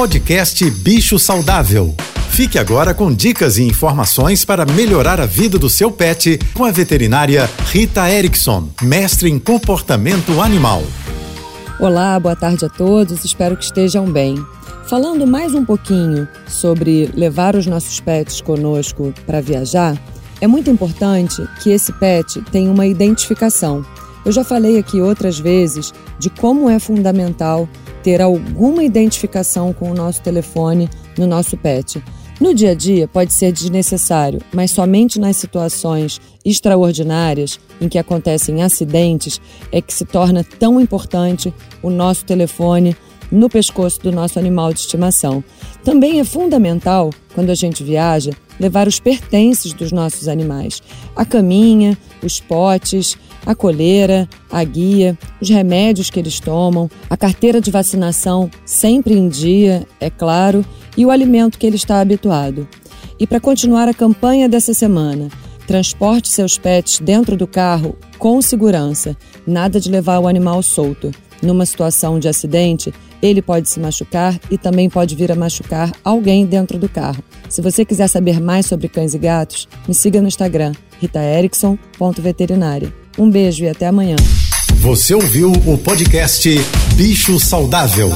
Podcast Bicho Saudável. Fique agora com dicas e informações para melhorar a vida do seu pet com a veterinária Rita Erickson, mestre em comportamento animal. Olá, boa tarde a todos, espero que estejam bem. Falando mais um pouquinho sobre levar os nossos pets conosco para viajar, é muito importante que esse pet tenha uma identificação. Eu já falei aqui outras vezes de como é fundamental ter alguma identificação com o nosso telefone no nosso pet. No dia a dia pode ser desnecessário, mas somente nas situações extraordinárias em que acontecem acidentes é que se torna tão importante o nosso telefone no pescoço do nosso animal de estimação. Também é fundamental, quando a gente viaja, levar os pertences dos nossos animais: a caminha, os potes, a coleira, a guia, os remédios que eles tomam, a carteira de vacinação sempre em dia, é claro, e o alimento que ele está habituado. E para continuar a campanha dessa semana, transporte seus pets dentro do carro com segurança, nada de levar o animal solto. Numa situação de acidente, ele pode se machucar e também pode vir a machucar alguém dentro do carro. Se você quiser saber mais sobre cães e gatos, me siga no Instagram, ritaerickson.veterinária. Um beijo e até amanhã. Você ouviu o podcast Bicho Saudável.